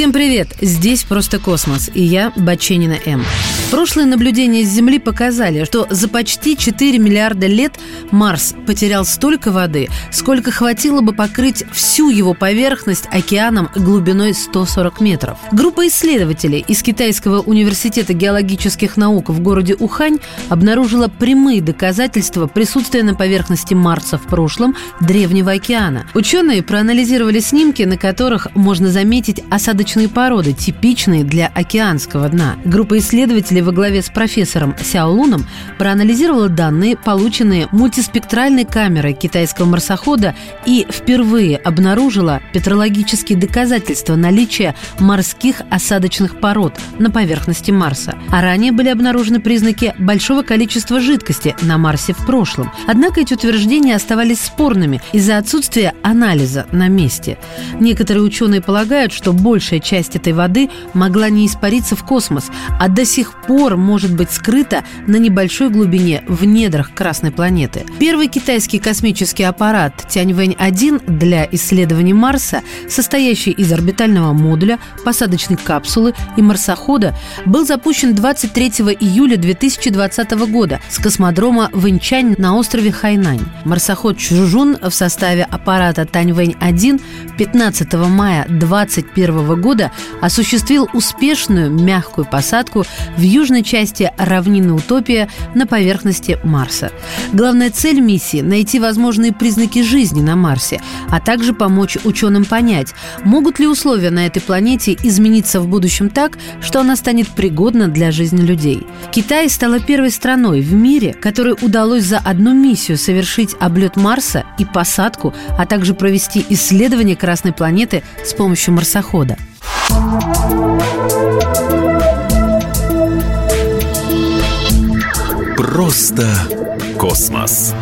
Всем привет! Здесь «Просто космос» и я, Баченина М. Прошлые наблюдения с Земли показали, что за почти 4 миллиарда лет Марс потерял столько воды, сколько хватило бы покрыть всю его поверхность океаном глубиной 140 метров. Группа исследователей из Китайского университета геологических наук в городе Ухань обнаружила прямые доказательства присутствия на поверхности Марса в прошлом Древнего океана. Ученые проанализировали снимки, на которых можно заметить осадочные породы, типичные для океанского дна. Группа исследователей исследователей во главе с профессором Сяо Луном проанализировала данные, полученные мультиспектральной камерой китайского марсохода и впервые обнаружила петрологические доказательства наличия морских осадочных пород на поверхности Марса. А ранее были обнаружены признаки большого количества жидкости на Марсе в прошлом. Однако эти утверждения оставались спорными из-за отсутствия анализа на месте. Некоторые ученые полагают, что большая часть этой воды могла не испариться в космос, а до сих пор может быть скрыта на небольшой глубине в недрах Красной планеты. Первый китайский космический аппарат Тяньвэнь-1 для исследований Марса, состоящий из орбитального модуля, посадочной капсулы и марсохода, был запущен 23 июля 2020 года с космодрома Вэньчань на острове Хайнань. Марсоход Чужун в составе аппарата Таньвэнь-1 15 мая 2021 года осуществил успешную мягкую посадку в южной части равнины Утопия на поверхности Марса. Главная цель миссии – найти возможные признаки жизни на Марсе, а также помочь ученым понять, могут ли условия на этой планете измениться в будущем так, что она станет пригодна для жизни людей. Китай стала первой страной в мире, которой удалось за одну миссию совершить облет Марса и посадку, а также провести исследование Красной планеты с помощью марсохода. Просто космос.